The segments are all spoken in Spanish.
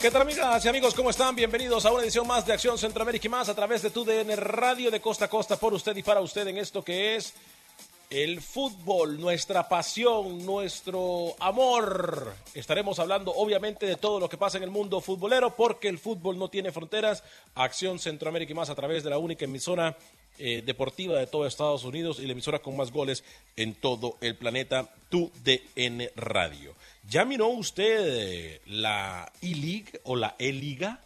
¿Qué tal amigas y amigos? ¿Cómo están? Bienvenidos a una edición más de Acción Centroamérica y más a través de tu DN Radio de costa a costa por usted y para usted en esto que es el fútbol, nuestra pasión, nuestro amor. Estaremos hablando obviamente de todo lo que pasa en el mundo futbolero porque el fútbol no tiene fronteras. Acción Centroamérica y más a través de la única emisora eh, deportiva de todo Estados Unidos y la emisora con más goles en todo el planeta, tu DN Radio. ¿Ya miró usted eh, la E-League o la E-Liga,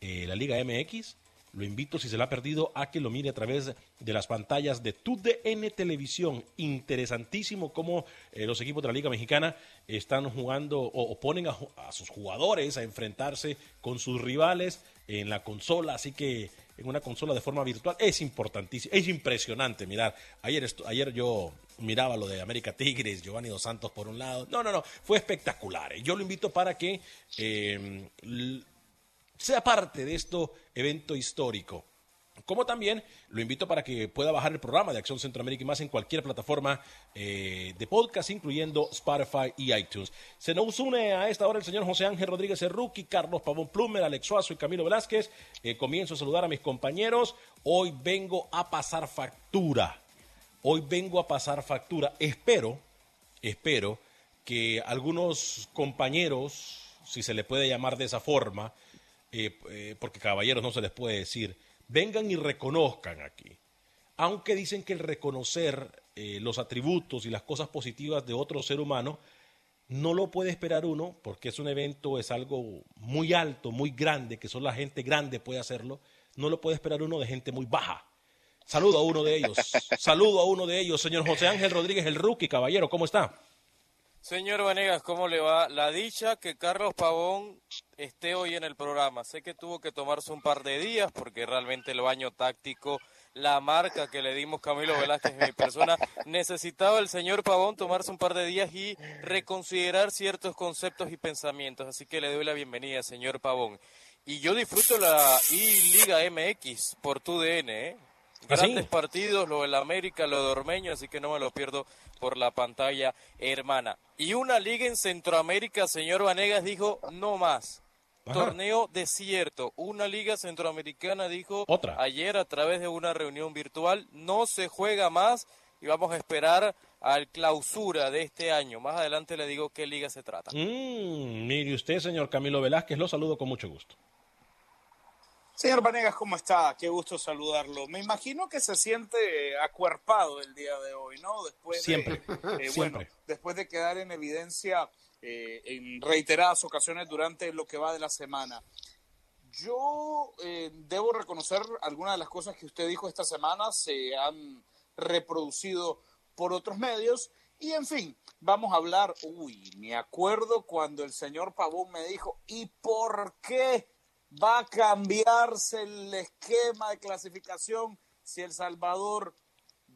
eh, la Liga MX? Lo invito, si se la ha perdido, a que lo mire a través de las pantallas de TUDN Televisión. Interesantísimo cómo eh, los equipos de la Liga Mexicana están jugando o, ponen a, sus jugadores a enfrentarse con sus rivales en la consola. Así que en una consola de forma virtual es importantísimo, es impresionante mirar. Ayer, ayer yo miraba lo de América Tigres, Giovanni Dos Santos por un lado. No, no, no, fue espectacular. ¿eh? Yo lo invito para que eh, sea parte de este evento histórico. Como también lo invito para que pueda bajar el programa de Acción Centroamérica y más en cualquier plataforma eh, de podcast, incluyendo Spotify y iTunes. Se nos une a esta hora el señor José Ángel Rodríguez Erruqui, Carlos Pavón Plumer, Alex Suazo y Camilo Velázquez. Eh, comienzo a saludar a mis compañeros. Hoy vengo a pasar factura. Hoy vengo a pasar factura. Espero, espero que algunos compañeros, si se le puede llamar de esa forma, eh, porque caballeros no se les puede decir, vengan y reconozcan aquí. Aunque dicen que el reconocer eh, los atributos y las cosas positivas de otro ser humano, no lo puede esperar uno, porque es un evento, es algo muy alto, muy grande, que solo la gente grande puede hacerlo, no lo puede esperar uno de gente muy baja. Saludo a uno de ellos, saludo a uno de ellos, señor José Ángel Rodríguez, el rookie, caballero, ¿cómo está? Señor Vanegas, ¿cómo le va? La dicha que Carlos Pavón esté hoy en el programa. Sé que tuvo que tomarse un par de días porque realmente el baño táctico, la marca que le dimos Camilo Velázquez mi persona, necesitaba el señor Pavón tomarse un par de días y reconsiderar ciertos conceptos y pensamientos. Así que le doy la bienvenida, señor Pavón. Y yo disfruto la I-Liga MX por tu DN, ¿eh? ¿Ah, Grandes partidos, lo del América, lo de Ormeño, así que no me lo pierdo por la pantalla hermana. Y una liga en Centroamérica, señor Vanegas, dijo no más. torneo desierto. Una liga centroamericana dijo Otra. ayer a través de una reunión virtual, no se juega más y vamos a esperar al clausura de este año. Más adelante le digo qué liga se trata. Mm, mire usted, señor Camilo Velázquez, lo saludo con mucho gusto. Señor Vanegas, ¿cómo está? Qué gusto saludarlo. Me imagino que se siente acuerpado el día de hoy, ¿no? Después Siempre, de, eh, siempre. Bueno, después de quedar en evidencia eh, en reiteradas ocasiones durante lo que va de la semana. Yo eh, debo reconocer algunas de las cosas que usted dijo esta semana se han reproducido por otros medios y en fin, vamos a hablar, uy, me acuerdo cuando el señor Pavón me dijo, ¿y por qué va a cambiarse el esquema de clasificación si El Salvador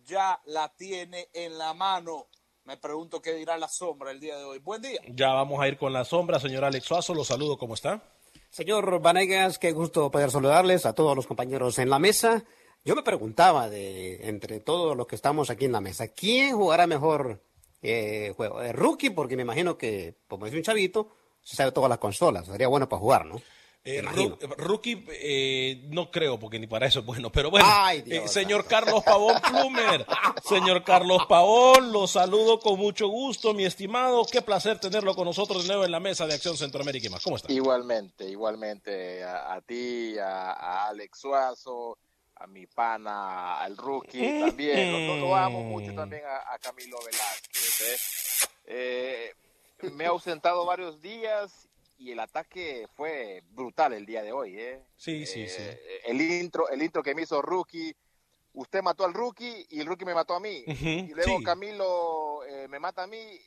ya la tiene en la mano? Me pregunto qué dirá la sombra el día de hoy. Buen día. Ya vamos a ir con la sombra, señor Alex Suazo, lo saludo, ¿cómo está? Señor Vanegas, qué gusto poder saludarles a todos los compañeros en la mesa. Yo me preguntaba de entre todos los que estamos aquí en la mesa, ¿quién jugará mejor eh, juego? ¿El rookie? Porque me imagino que, como es un chavito, se sabe todas las consolas. Sería bueno para jugar, ¿no? Eh. Ru- rookie, eh, no creo, porque ni para eso es bueno, pero bueno. Ay, Dios. eh, señor Carlos Pavón Plumer, señor Carlos Pavón, lo saludo con mucho gusto, mi estimado. Qué placer tenerlo con nosotros de nuevo en la mesa de Acción Centroamérica y más. ¿Cómo está? Igualmente, igualmente a, a ti, a, a Alex Suazo, a mi pana, al rookie también. Lo, lo- lo amo mucho también a, a Camilo Velázquez. ¿eh? Eh, me he ausentado varios días y el ataque fue brutal el día de hoy. ¿eh? Sí, sí, Eh, sí. El intro, el intro que me hizo rookie. Usted mató al rookie y el rookie me mató a mí. Y luego sí. Camilo eh, me mata a mí.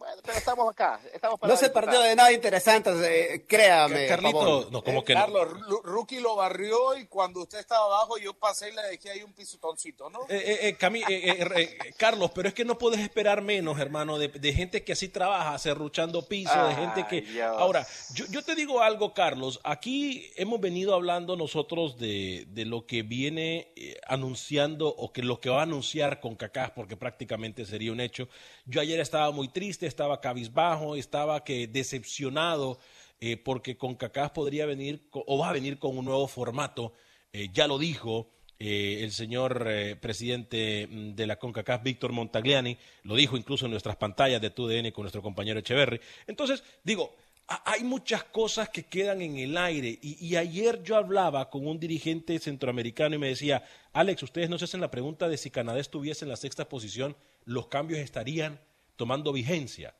Bueno, pero estamos acá. Estamos para No se disfrutar. perdió de nada interesante, eh, créame. Carlito, no, como Eh, que no? Carlos, Ru- Rookie lo barrió y cuando usted estaba abajo yo pasé y le dejé ahí un pisotoncito, ¿no? Eh, eh, eh, Cami- eh, eh, eh, Carlos, pero es que no puedes esperar menos, hermano, de, de gente que así trabaja, serruchando piso, de gente que... Dios. Ahora, yo, yo te digo algo, Carlos, aquí hemos venido hablando nosotros de, de lo que viene eh, anunciando o que lo que va a anunciar con Cacás, porque prácticamente sería un hecho. Yo ayer estaba muy triste, estaba cabizbajo, estaba que decepcionado eh, porque con Cacás podría venir o va a venir con un nuevo formato, eh, ya lo dijo eh, el señor presidente mm, de la CONCACAF, Víctor Montagliani, lo dijo incluso en nuestras pantallas de TUDN con nuestro compañero Echeverry. Entonces, digo, ha- hay muchas cosas que quedan en el aire. Y ayer yo hablaba con un dirigente centroamericano y me decía, Alex, ustedes no se hacen la pregunta de si Canadá estuviese en la sexta posición, los cambios estarían tomando vigencia.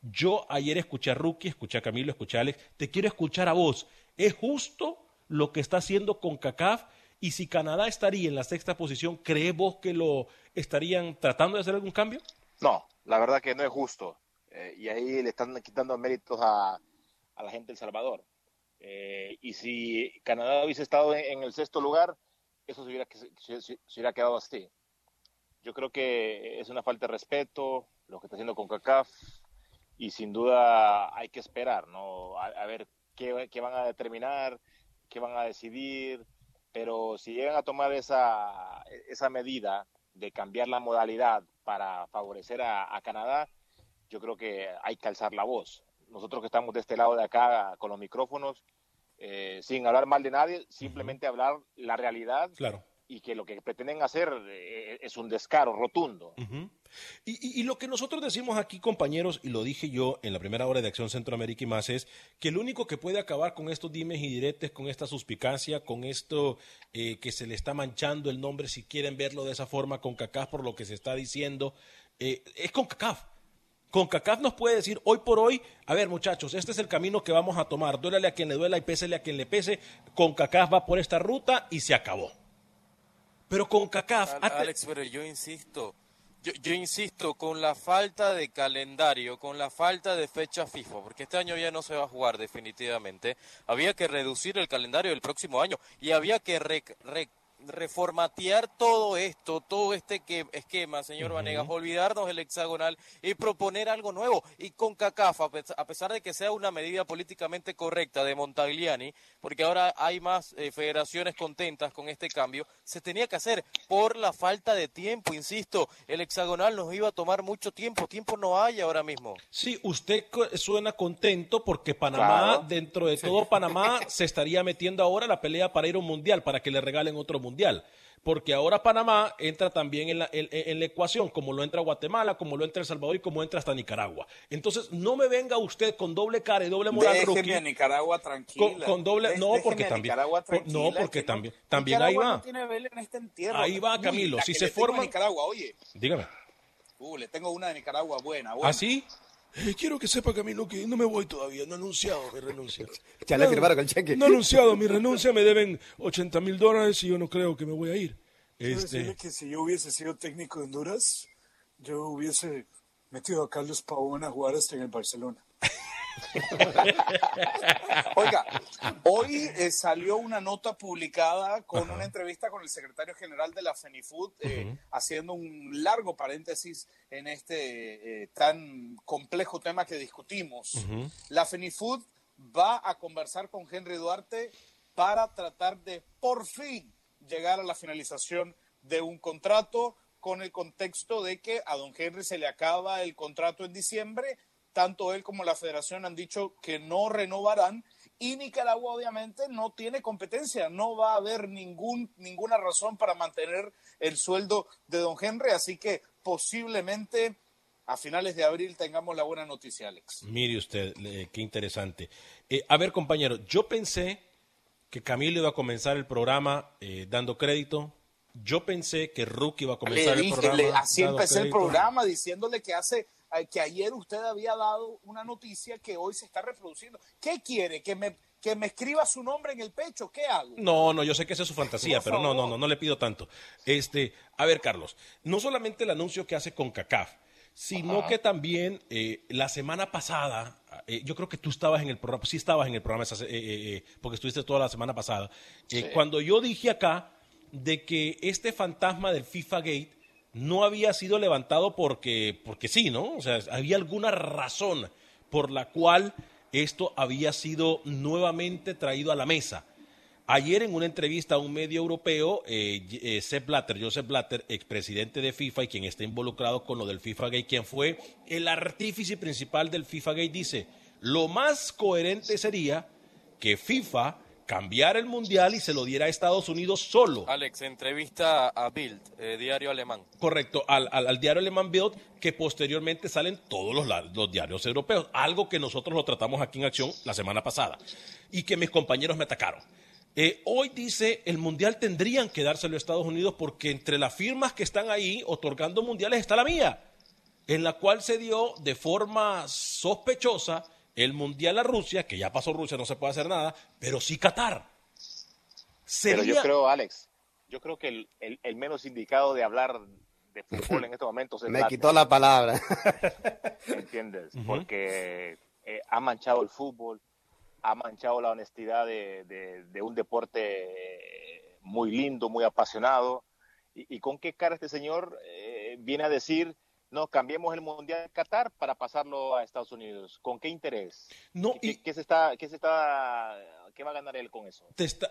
Yo ayer escuché a Rookie, escuché a Camilo, escuché a Alex. Te quiero escuchar a vos. ¿Es justo lo que está haciendo con CACAF? Y si Canadá estaría en la sexta posición, ¿crees vos que lo estarían tratando de hacer algún cambio? No, la verdad que no es justo. Eh, y ahí le están quitando méritos a, la gente de El Salvador. Eh, y si Canadá hubiese estado en, el sexto lugar, eso se hubiera quedado así. Yo creo que es una falta de respeto lo que está haciendo con CACAF y sin duda hay que esperar, ¿no? A, a ver qué, qué van a determinar, qué van a decidir, pero si llegan a tomar esa, esa medida de cambiar la modalidad para favorecer a, a Canadá, yo creo que hay que alzar la voz. Nosotros que estamos de este lado de acá con los micrófonos, eh, sin hablar mal de nadie, simplemente hablar la realidad Claro. Y que lo que pretenden hacer eh, es un descaro rotundo. Y, y- lo que nosotros decimos aquí, compañeros, y lo dije yo en la primera hora de Acción Centroamérica y más, es que lo único que puede acabar con estos dimes y diretes, con esta suspicacia, con esto eh, que se le está manchando el nombre, si quieren verlo de esa forma, con CACAF por lo que se está diciendo, eh, es con CACAF. Con CACAF nos puede decir hoy por hoy, a ver muchachos, este es el camino que vamos a tomar, duélale a quien le duela y pésele a quien le pese, con CACAF va por esta ruta y se acabó. Pero con CACAF... Alex, pero yo insisto, yo, yo insisto, con la falta de calendario, con la falta de fecha FIFA, porque este año ya no se va a jugar definitivamente, había que reducir el calendario del próximo año y había que rec- reformatear todo esto, todo este que, esquema, señor Vanegas, olvidarnos el hexagonal y proponer algo nuevo. Y con CACAFA, a pesar de que sea una medida políticamente correcta de Montagliani, porque ahora hay más eh, federaciones contentas con este cambio, se tenía que hacer por la falta de tiempo, insisto, el hexagonal nos iba a tomar mucho tiempo, tiempo no hay ahora mismo. Sí, usted suena contento porque Panamá, dentro de todo Panamá, se estaría metiendo ahora la pelea para ir a un mundial, para que le regalen otro mundial porque ahora Panamá entra también en la, en, la, ecuación, como lo entra Guatemala, como lo entra El Salvador y como entra hasta Nicaragua. Entonces, no me venga usted con doble cara y doble moral, Déjeme a Nicaragua tranquila. Con, doble, no, porque también, no, porque también, también ahí va. No tiene en este entierro. Ahí va, Camilo. si se forma. Nicaragua, oye. Dígame. Uh, le tengo una de Nicaragua buena. buena. ¿Ah, sí? Eh, quiero que sepa, Camilo, que no me voy todavía. No he anunciado mi renuncia. ya le firmaron el cheque. No he anunciado mi renuncia. Me deben 80 mil dólares y yo no creo que me voy a ir. Quiero este... decirle que si yo hubiese sido técnico de Honduras, yo hubiese metido a Carlos Pavón a jugar hasta en el Barcelona. Oiga, hoy eh, salió una nota publicada con una entrevista con el secretario general de la FENIFUD, eh, haciendo un largo paréntesis en este eh, tan complejo tema que discutimos. La FENIFUD va a conversar con Henry Duarte para tratar de por fin llegar a la finalización de un contrato con el contexto de que a don Henry se le acaba el contrato en diciembre tanto él como la federación han dicho que no renovarán y Nicaragua obviamente no tiene competencia, no va a haber ningún, ninguna razón para mantener el sueldo de don Henry, así que posiblemente a finales de abril tengamos la buena noticia, Alex. Mire usted, qué interesante. Eh, a ver, compañero, yo pensé que Camilo iba a comenzar el programa eh, dando crédito. Yo pensé que Rookie iba a comenzar el programa. así empecé el programa diciéndole que hace que ayer usted había dado una noticia que hoy se está reproduciendo. ¿Qué quiere? ¿Que me, que me escriba su nombre en el pecho? ¿Qué hago? No, no, yo sé que esa es su fantasía, pero no, no, no, no le pido tanto. Este, a ver, Carlos, no solamente el anuncio que hace con CACAF, sino que también eh, la semana pasada, eh, yo creo que tú estabas en el programa, sí estabas en el programa, eh, porque estuviste toda la semana pasada, cuando yo dije acá de que este fantasma del FIFA Gate no había sido levantado porque, porque sí, ¿no? O sea, había alguna razón por la cual esto había sido nuevamente traído a la mesa. Ayer en una entrevista a un medio europeo, eh, eh Blatter, Joseph Blatter, expresidente de FIFA y quien está involucrado con lo del FIFA Gate, quien fue el artífice principal del FIFA Gate, dice, lo más coherente sería que FIFA cambiar el mundial y se lo diera a Estados Unidos solo. Alex, entrevista a Bild, eh, diario alemán. Correcto, al, al, diario alemán Bild, que posteriormente salen todos los, los, diarios europeos, algo que nosotros lo tratamos aquí en acción la semana pasada y que mis compañeros me atacaron. Eh, hoy dice el mundial tendrían que dárselo a Estados Unidos porque entre las firmas que están ahí otorgando mundiales está la mía, en la cual se dio de forma sospechosa el Mundial a Rusia, que ya pasó Rusia, no se puede hacer nada, pero sí Qatar. Pero yo creo, Alex, yo creo que el, menos indicado de hablar de fútbol en estos momentos es Me quitó la palabra. ¿Entiendes? Porque eh, ha manchado el fútbol, ha manchado la honestidad de, un deporte muy lindo, muy apasionado. ¿Y, con qué cara este señor eh, viene a decir no, cambiemos el Mundial de Qatar para pasarlo a Estados Unidos. ¿Con qué interés? No, ¿Qué, se está, qué se está, qué va a ganar él con eso?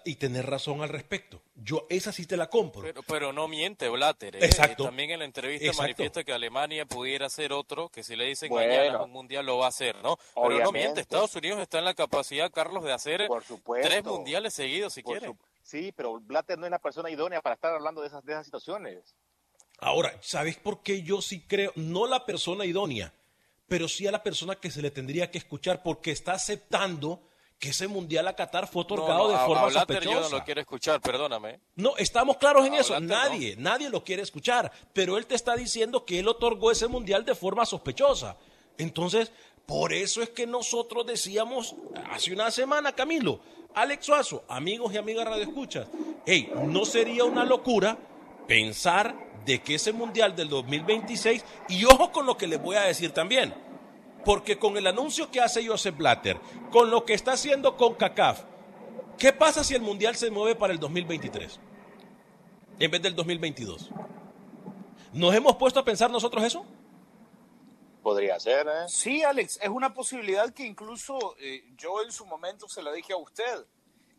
y tener razón al respecto. Yo esa sí te la compro. Pero, pero no miente Blatter. ¿eh? Exacto. También en la entrevista manifiesta que Alemania pudiera ser otro, que si le dicen mañana un mundial lo va a hacer, ¿no? Pero no miente. Estados Unidos está en la capacidad, Carlos, de hacer tres mundiales seguidos si quiere. Sí, pero Blatter no es la persona idónea para estar hablando de esas, de esas situaciones. Ahora, ¿sabes por qué yo sí creo? No la persona idónea, pero sí a la persona que se le tendría que escuchar porque está aceptando que ese mundial a Qatar fue otorgado de forma sospechosa. Yo no lo quiero escuchar, perdóname. No, estamos claros en eso. Nadie, nadie lo quiere escuchar. Pero él te está diciendo que él otorgó ese mundial de forma sospechosa. Entonces, por eso es que nosotros decíamos hace una semana, Camilo, Alex Suazo, amigos y amigas radioescuchas, hey, no sería una locura pensar de que ese mundial del 2026, y ojo con lo que les voy a decir también, porque con el anuncio que hace Joseph Blatter, con lo que está haciendo con CACAF, ¿qué pasa si el mundial se mueve para el 2023? en vez del 2022. ¿Nos hemos puesto a pensar nosotros eso? Podría ser, ¿eh? Sí, Alex, es una posibilidad que incluso eh, yo en su momento se la dije a usted.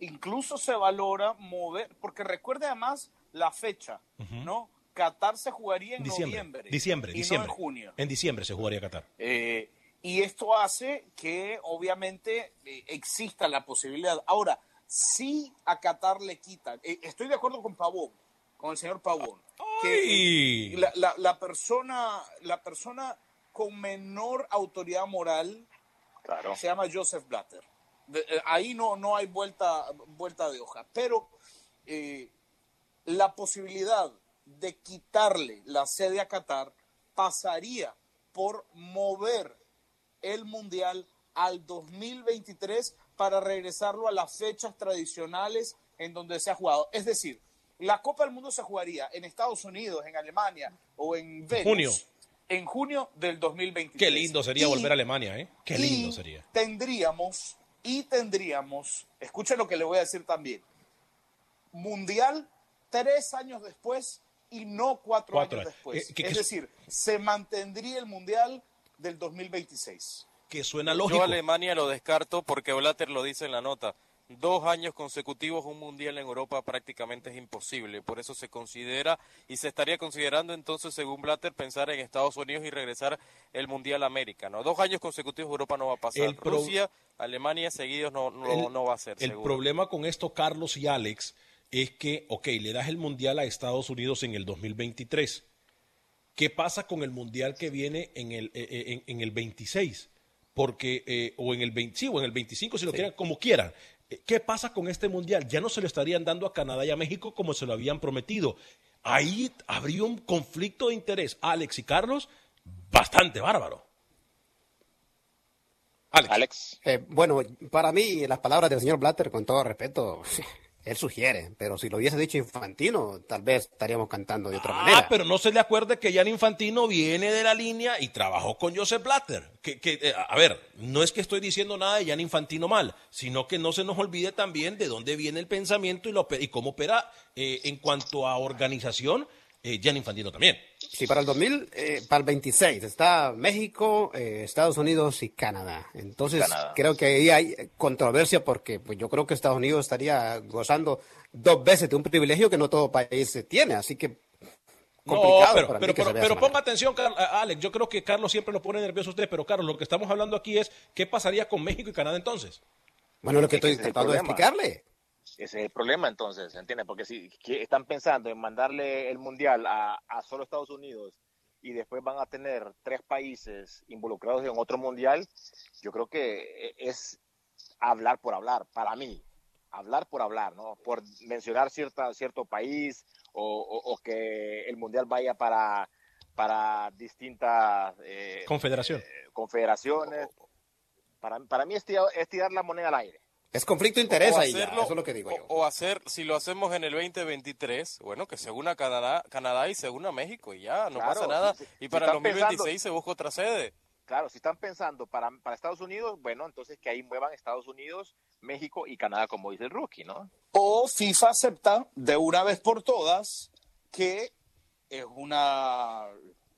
Incluso se valora mover, porque recuerde además la fecha, ¿no? Qatar se jugaría en Diciembre, noviembre. diciembre, y no diciembre. en junio. En diciembre se jugaría Qatar. Eh, y esto hace que obviamente eh, exista la posibilidad. Ahora, si a Qatar le quitan, eh, estoy de acuerdo con Pavón, con el señor Pavón, ¡Ay! que eh, la, la- la persona, la persona con menor autoridad moral Claro. se llama Joseph Blatter. De- eh, ahí no, no hay vuelta, vuelta de hoja. Pero eh, la posibilidad de quitarle la sede a Qatar pasaría por mover el Mundial al 2023 para regresarlo a las fechas tradicionales en donde se ha jugado. Es decir, la Copa del Mundo se jugaría en Estados Unidos, en Alemania o en Venus Junio. en junio del 2023. Qué lindo sería Y- volver a Alemania, ¿eh? Qué lindo y sería. Tendríamos, y tendríamos, escuchen lo que le voy a decir también, mundial tres años después y no cuatro, Cuatro años años. después. Eh, que- es que- decir, se mantendría el mundial del 2026. Que suena Yo lógico. Alemania lo descarto porque Blatter lo dice en la nota. Dos años consecutivos un mundial en Europa prácticamente es imposible. Por eso se considera y se estaría considerando entonces, según Blatter, pensar en Estados Unidos y regresar el mundial a América. ¿no? Dos años consecutivos Europa no va a pasar. El pro- Rusia, Alemania seguidos no, no, El- no va a ser. El seguro. problema con esto, Carlos y Alex, es que, ok, le das el mundial a Estados Unidos en el 2023. ¿Qué pasa con el mundial que viene en el, eh, eh, en, en el 26? Porque, eh, o en el 20, sí, o en el 25, si lo quieran, como quieran. ¿Qué pasa con este mundial? Ya no se lo estarían dando a Canadá y a México como se lo habían prometido. Ahí habría un conflicto de interés, Alex y Carlos, bastante bárbaro. Alex. Eh, bueno, para mí, las palabras del señor Blatter, con todo respeto, él sugiere, pero si lo hubiese dicho Infantino, tal vez estaríamos cantando de otra Ah, manera. pero no se le acuerde que Jan Infantino viene de la línea y trabajó con Joseph Blatter. Que, que, eh, a ver, no es que estoy diciendo nada de Jan Infantino mal, sino que no se nos olvide también de dónde viene el pensamiento y, lo, y cómo opera eh, en cuanto a organización eh, Jan Infantino también. Sí, para el 2000, eh, para el 26 está México, eh, Estados Unidos y Canadá. Entonces Canadá. creo que ahí hay controversia porque pues, yo creo que Estados Unidos estaría gozando dos veces de un privilegio que no todo país tiene. Así que No, complicado pero, para mí pero, que se pero, vea pero esa ponga atención, Alex. Yo creo que Carlos siempre lo pone nervioso a usted, pero Carlos, lo que estamos hablando aquí es qué pasaría con México y Canadá entonces. Bueno, lo que Es que estoy tratando de explicarle. Ese es el problema entonces, ¿entiendes? Porque si están pensando en mandarle el mundial a, a solo Estados Unidos y después van a tener tres países involucrados en otro mundial, yo creo que es hablar por hablar, para mí, hablar por hablar, ¿no? Por mencionar cierta, cierto país o, o- o que el mundial vaya para, para distintas eh, Confederación. eh, confederaciones. Para, para mí es tirar, es tirar la moneda al aire. Es conflicto de interés O ahí, ya, hacerlo- eso es lo que digo yo. O, o hacer, si lo hacemos en el 2023, bueno, que se una Canadá, Canadá y se una México y ya, no Claro, pasa nada. si- y si para el están 2026 pensando- se busca otra sede. Claro, si están pensando para, para Estados Unidos, bueno, entonces que ahí muevan Estados Unidos, México y Canadá, como dice el rookie, ¿no? O FIFA acepta de una vez por todas que es una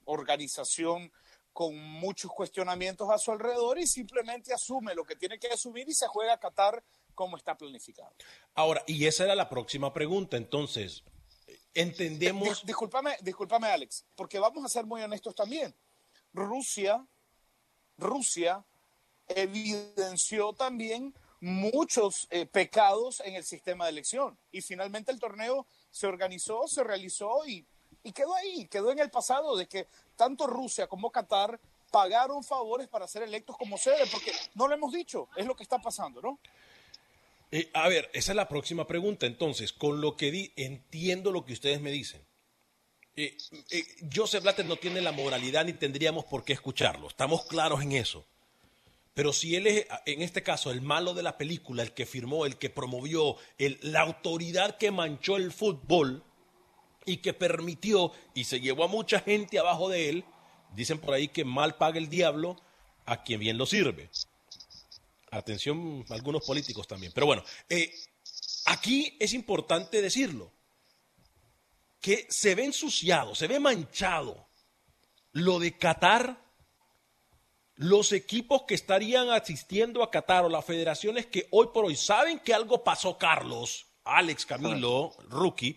organización con muchos cuestionamientos a su alrededor y simplemente asume lo que tiene que asumir y se juega a Qatar como está planificado. Ahora, y esa era la próxima pregunta. Entonces, entendemos. Dis- discúlpame, discúlpame, Alex, porque vamos a ser muy honestos también. Rusia, Rusia evidenció también muchos eh, pecados en el sistema de elección y finalmente el torneo se organizó, se realizó y, y quedó ahí, quedó en el pasado de que tanto Rusia como Qatar pagaron favores para ser electos como sede, porque no lo hemos dicho, es lo que está pasando, ¿no? Eh, a ver, esa es la próxima pregunta. Entonces, con lo que di, entiendo lo que ustedes me dicen. Eh, eh, Joseph Blatter no tiene la moralidad ni tendríamos por qué escucharlo. Estamos claros en eso. Pero si él es, en este caso, el malo de la película, el que firmó, el que promovió, la autoridad que manchó el fútbol y que permitió y se llevó a mucha gente abajo de él, dicen por ahí que mal paga el diablo a quien bien lo sirve. Atención, algunos políticos también. Pero bueno, eh, aquí es importante decirlo. que se ve ensuciado, se ve manchado lo de Qatar, los equipos que estarían asistiendo a Qatar o las federaciones que hoy por hoy saben que algo pasó, Carlos, Alex, Camilo, Rookie,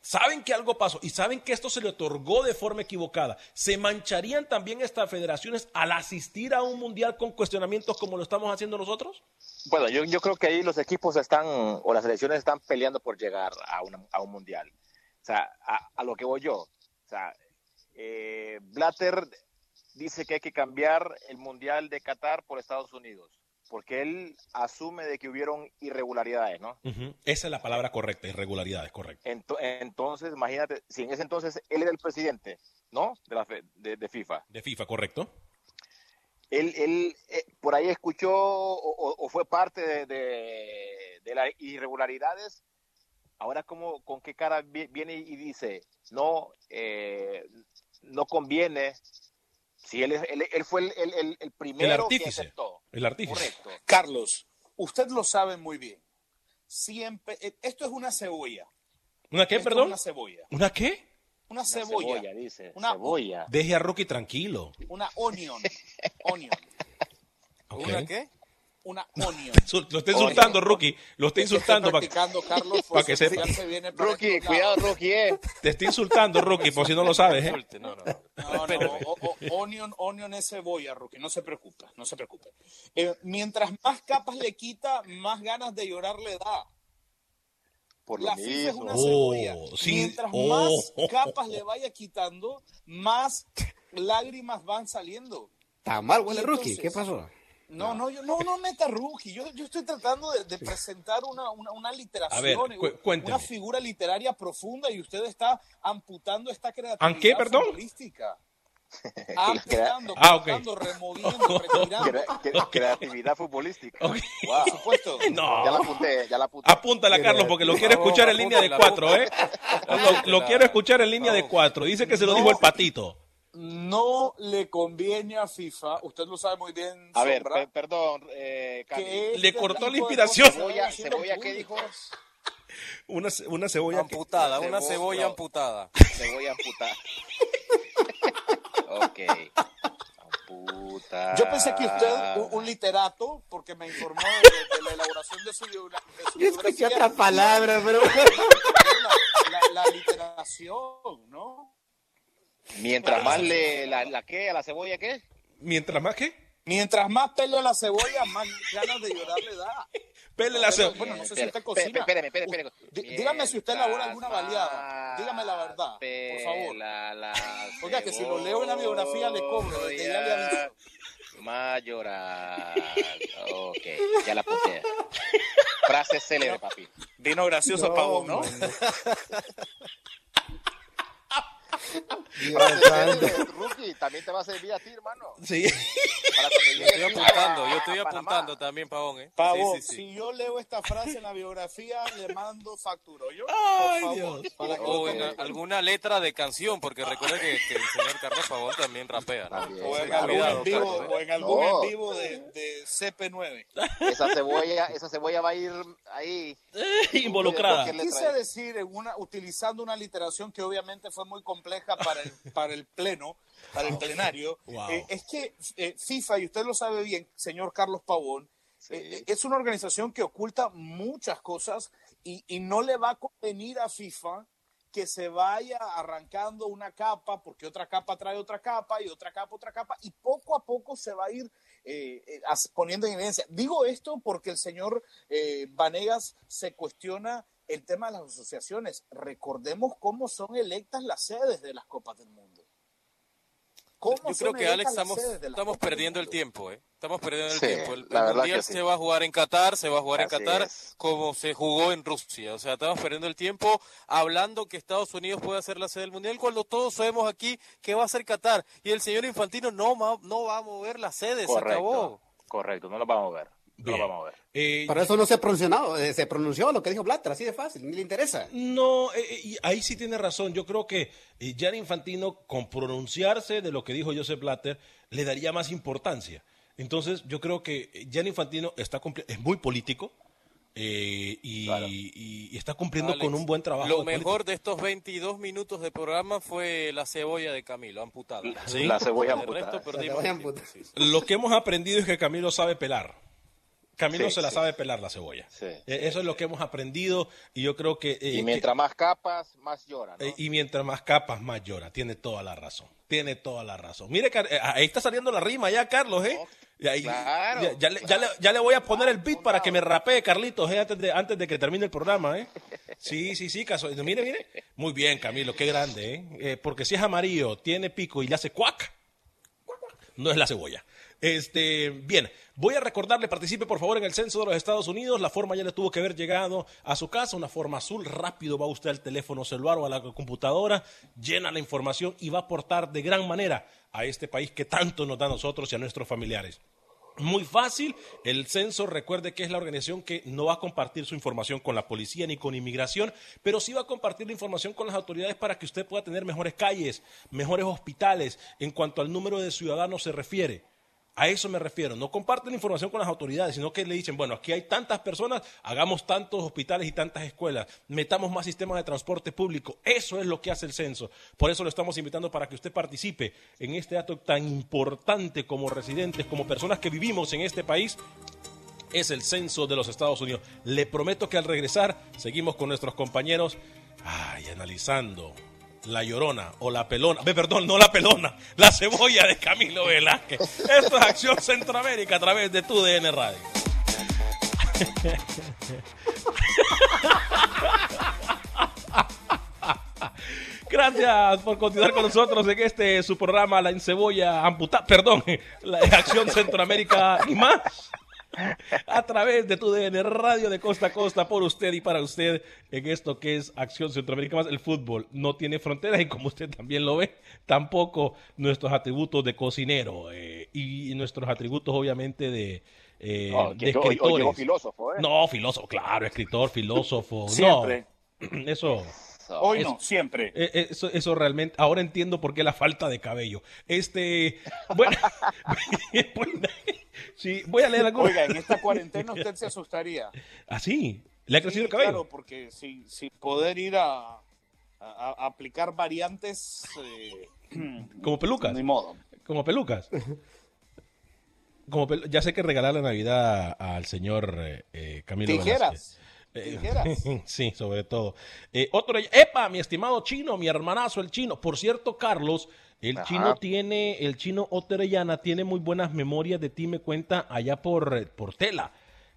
saben que algo pasó y saben que esto se le otorgó de forma equivocada. ¿Se mancharían también estas federaciones al asistir a un mundial con cuestionamientos como lo estamos haciendo nosotros? Bueno, yo, yo creo que ahí los equipos están, o las selecciones están peleando por llegar a, una- a un mundial. O sea, a, a lo que voy yo. O sea, eh, Blatter dice que hay que cambiar el mundial de Qatar por Estados Unidos, porque él asume de que hubieron irregularidades, ¿no? Esa es la palabra correcta, irregularidades, correcto. Ento- entonces, imagínate, si en ese entonces él era el presidente, ¿no? De, la, fe- de, de FIFA. De FIFA, correcto. Él, él eh, por ahí escuchó o, fue parte de, de- de las irregularidades. Ahora, ¿cómo, ¿con qué cara vi- viene y dice, no, eh, no conviene? Si él, es- él, él fue el, el- el- el primero El que artífice. aceptó. El artífice. Correcto. Carlos, usted lo sabe muy bien. Siempre, eh, esto es una cebolla. ¿Una qué, Esto perdón? Una cebolla. ¿Una qué? Una Una cebolla. cebolla, dice. Una- Cebolla. Deje a Rookie tranquilo. Una onion. Onion. Ok. ¿Una qué? Una onion. Lo está insultando, Rookie. Lo está insultando. Estoy pa- practicando, Carlos, pa' que sepa. se viene para Rookie, cuidado. Rookie, eh. Te está insultando, Rookie, por si no lo sabes. ¿eh? No, no. No, no, o- o- onion, onion es cebolla, Rookie. No se preocupe, no se preocupe. Eh, mientras más capas le quita, más ganas de llorar le da. Por La FIFA es una Oh, cebolla. sí. Mientras Oh. más capas le vaya quitando, más lágrimas van saliendo. Está mal, huele rookie. ¿Qué pasó? No, no, yo, no, no meta rookie. Yo, yo estoy tratando de, de presentar una, una, una literación, A ver, eh, cu- una figura literaria profunda y usted está amputando esta creatividad ¿An qué, perdón? futbolística. Amputando, Ah, ok. cortando, removiendo, retirando. Cre- cre- Creatividad futbolística. Ok. Wow. Por supuesto. No. Ya la apunté, ya la apunté. Apúntala, Carlos, porque lo quiero escuchar en línea de cuatro, ¿eh? Lo, lo quiero escuchar en línea de cuatro. Dice que se lo No. dijo el patito. No le conviene a FIFA, usted lo sabe muy bien, A ver, Sombra, perdón, eh, que Le este cortó la inspiración. Cebolla, cebolla, ¿qué dijo? Una, una cebolla. que- Amputada, una Cebo- cebolla no. amputada. Cebolla amputada. ok. Amputada. Yo pensé que usted, un, un literato, porque me informó de, de la elaboración de su, de su Yo escuché otra palabra, pero... La, la- la literación, ¿no? Mientras más le. ¿La, la qué? ¿A la cebolla qué? Mientras más que Mientras más pele la cebolla, más ganas de llorar le da. pele la cebolla. Bueno, no sé si usted cocina. espere. Dí- dígame si usted elabora alguna baleada. Dígame la verdad, por favor. Oiga, que si lo leo en la biografía le cobro, desde ya le aviso. Más llorar. Ok, ya la apunté. Frase célebre, papi. Vino gracioso Pavón, ¿no? Frase célebre, Rookie, también te va a servir a ti, hermano. Sí. Para Yo estoy apuntando, yo estoy apuntando también, Pavón, ¿eh? Pavón, Sí, sí, sí. si yo leo esta frase en la biografía, le mando factura. ¿yo? Ay, Por favor, Dios. para que O en alguna letra de canción, porque recuerda que, que el señor Carlos Pavón también rapea, ¿no? También. O en Cuidado, en vivo, Carlos, o en algún No. en vivo de, de CP9. Esa cebolla, esa cebolla va a ir ahí. Involucrada. ¿Qué le Quise decir, en una, utilizando una literación que obviamente fue muy compleja para el, para el pleno, para el plenario, Wow. eh, es que eh, FIFA, y usted lo sabe bien, señor Carlos Pavón, eh, es una organización que oculta muchas cosas y, y no le va a convenir a FIFA que se vaya arrancando una capa, porque otra capa trae otra capa y otra capa otra capa, y poco a poco se va a ir eh, eh, poniendo en evidencia. Digo esto porque el señor eh, Vanegas se cuestiona el tema de las asociaciones. Recordemos cómo son electas las sedes de las Copas del Mundo. ¿Cómo Yo creo que, Alex, las estamos, sedes las estamos perdiendo el tiempo, ¿eh? Estamos perdiendo el Sí, tiempo. El, la el verdad Mundial que sí. se va a jugar en Qatar, se va a jugar en Qatar es. como se jugó en Rusia. O sea, estamos perdiendo el tiempo hablando que Estados Unidos puede hacer la sede del Mundial cuando todos sabemos aquí que va a ser Qatar. Y el señor Infantino no, va- no va a mover la sede, se acabó. Correcto, correcto, no lo vamos a ver. No Bien. lo vamos a ver. Eh, Para eso no se pronunció, eh, se pronunció lo que dijo Blatter, así de fácil, ni le interesa. No, eh, eh, y ahí sí tiene razón. Yo creo que eh, Gianni Infantino, con pronunciarse de lo que dijo Joseph Blatter, le daría más importancia. Entonces, yo creo que eh, Gianni Infantino está es muy político, eh, y, y- y está cumpliendo con un buen trabajo. Lo de política. mejor de estos 22 minutos de programa fue la cebolla de Camilo, amputada. Sí. La cebolla amputada. resto perdimos cebolla el tiempo, amputada. sí, sí. Lo que hemos aprendido es que Camilo sabe pelar. Camilo Sí, se la sí. sabe pelar la cebolla. Sí, Eh, Eso es lo que hemos aprendido y yo creo que... eh, Y mientras más capas, más llora, ¿no? eh, y mientras más capas, más llora. Tiene toda la razón. Tiene toda la razón. Mire, ahí está saliendo la rima ya, Carlos, ¿eh? Ahí- claro, ya, ya le, claro. ya le- ya le voy a poner el beat para que me rapee, Carlitos, ¿eh? antes, de, antes de que termine el programa, ¿eh? Sí, sí, sí, caso. Mire, mire. Muy bien, Camilo, qué grande, ¿eh? Eh, Porque si es amarillo, tiene pico y le hace cuac, no es la cebolla. Este, bien, voy a recordarle, participe por favor en el censo de los Estados Unidos. La forma ya le tuvo que haber llegado a su casa, una forma azul. Rápido va usted al teléfono celular o a la computadora, llena la información y va a aportar de gran manera a este país que tanto nos da a nosotros y a nuestros familiares. Muy fácil, el censo recuerde que es la organización que no va a compartir su información con la policía ni con inmigración, pero sí va a compartir la información con las autoridades para que usted pueda tener mejores calles, mejores hospitales en cuanto al número de ciudadanos se refiere. A eso me refiero. No comparten información con las autoridades, sino que le dicen, bueno, aquí hay tantas personas, hagamos tantos hospitales y tantas escuelas, metamos más sistemas de transporte público. Eso es lo que hace el censo. Por eso lo estamos invitando para que usted participe en este acto tan importante como residentes, como personas que vivimos en este país es el censo de los Estados Unidos. Le prometo que al regresar seguimos con nuestros compañeros, ay, analizando la llorona o la pelona, perdón, no la pelona, la cebolla de Camilo Velázquez. Esto es Acción Centroamérica a través de tu DN Radio. Gracias por continuar con nosotros en este su programa La Encebolla Amputada, perdón, la Acción Centroamérica y más a través de tu DN Radio de costa a costa por usted y para usted en esto que es Acción Centroamérica más. El fútbol no tiene fronteras y como usted también lo ve, tampoco nuestros atributos de cocinero eh, y nuestros atributos obviamente de, eh, No, de yo- filósofo, ¿eh? No, filósofo, claro, escritor, filósofo. Siempre. No, eso... Hoy Eso- no, siempre. eh, eh, Eso, eso realmente, ahora entiendo por qué la falta de cabello. Este, bueno, sí, voy a leer algo. Oiga, en esta cuarentena usted se asustaría. Así, le ha crecido Sí, el cabello. Claro, porque sin, sin poder ir a, a- a aplicar variantes, eh, Como pelucas. ni modo. Como pelucas. Como pelu- ya sé que regalar la Navidad al señor eh, eh, Camilo Tijeras. Velázquez. Eh, Tijeras. sí, sobre todo. Eh, otro, epa, mi estimado chino, mi hermanazo, el chino. Por cierto, Carlos, el Ajá. chino tiene, el chino Oterellana tiene muy buenas memorias de ti, me cuenta allá por, por tela.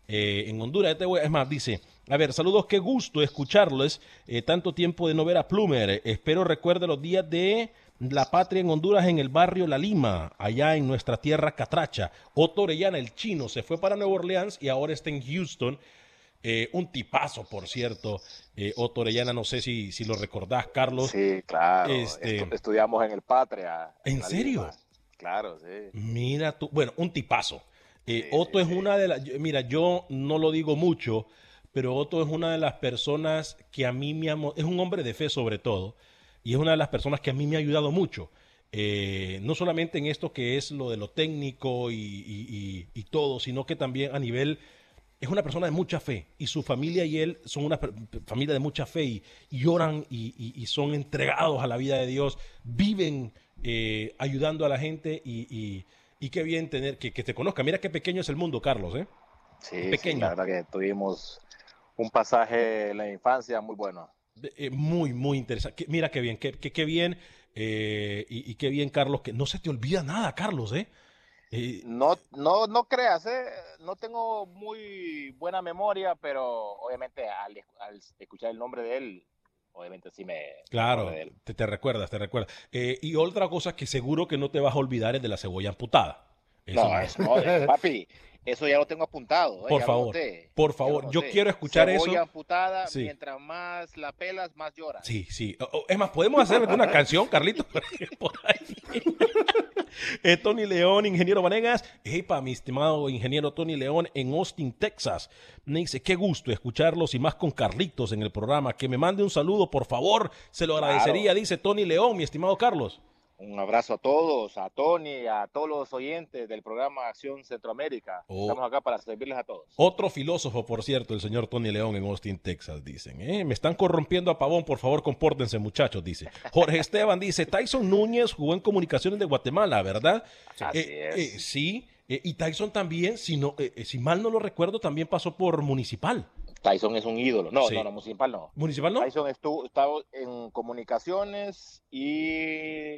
eh, en Honduras, Ya te voy- es más, dice, a ver, saludos, qué gusto escucharles, eh, tanto tiempo de no ver a Plumer, espero recuerde los días de la patria en Honduras en el barrio La Lima, allá en nuestra tierra catracha. Otto Orellana, el chino, se fue para Nueva Orleans y ahora está en Houston. Eh, un tipazo, por cierto. Eh, Otto Orellana, no sé si, si lo recordás, Carlos. Sí, claro. Este- Estu- estudiamos en el Patria. ¿En serio? Lima. Claro, sí. Mira tú, bueno, un tipazo. Eh, Sí, Otto sí, es sí. una de las, mira, yo no lo digo mucho, pero Otto es una de las personas que a mí me ha, mo- es un hombre de fe sobre todo, y es una de las personas que a mí me ha ayudado mucho. Eh, no solamente en esto que es lo de lo técnico y, y- y- y todo, sino que también a nivel es una persona de mucha fe y su familia y él son una familia de mucha fe y, y oran y, y- y son entregados a la vida de Dios, viven eh, ayudando a la gente y, qué bien tener que, que te conozca. Mira qué pequeño es el mundo, Carlos. ¿eh? Sí, Pequeño. sí, la verdad que tuvimos un pasaje en la infancia muy bueno. Eh, muy, muy interesante. Mira qué bien, qué, qué- qué bien eh, y, y qué bien, Carlos, que no se te olvida nada, Carlos. ¿eh? No, no, no creas, ¿eh? no tengo muy buena memoria, pero obviamente al, al escuchar el nombre de él, obviamente sí me... Claro, te, te recuerdas, te recuerdas. Eh, y otra cosa que seguro que no te vas a olvidar es de la cebolla amputada. Eso No, eso no, papi, eso ya lo tengo apuntado. eh, Por favor, por favor, yo quiero escuchar Cebolla eso. amputada, Sí. mientras más la pelas, más lloras. Sí, sí. Es más, podemos hacer una canción, Carlito, por ahí. Eh, Tony León, ingeniero Vanegas. Epa, mi estimado ingeniero Tony León en Austin, Texas. Me dice, qué gusto escucharlos y más con Carlitos en el programa. Que me mande un saludo, por favor. Se lo Claro. agradecería, dice Tony León, mi estimado Carlos. Un abrazo a todos, a Tony, a todos los oyentes del programa Acción Centroamérica. Oh. Estamos acá para servirles a todos. Otro filósofo, por cierto, el señor Tony León en Austin, Texas, dicen. ¿eh? Me están corrompiendo a Pavón, por favor, compórtense, muchachos, dice. Jorge Esteban dice, Tyson Núñez jugó en Comunicaciones de Guatemala, ¿verdad? Así Eh, es. eh, sí, eh, y Tyson también, si, no, si mal no lo recuerdo, también pasó por Municipal. Tyson es un ídolo. No, Sí. no, no, municipal no. ¿Municipal no? Tyson estuvo, estaba en comunicaciones y,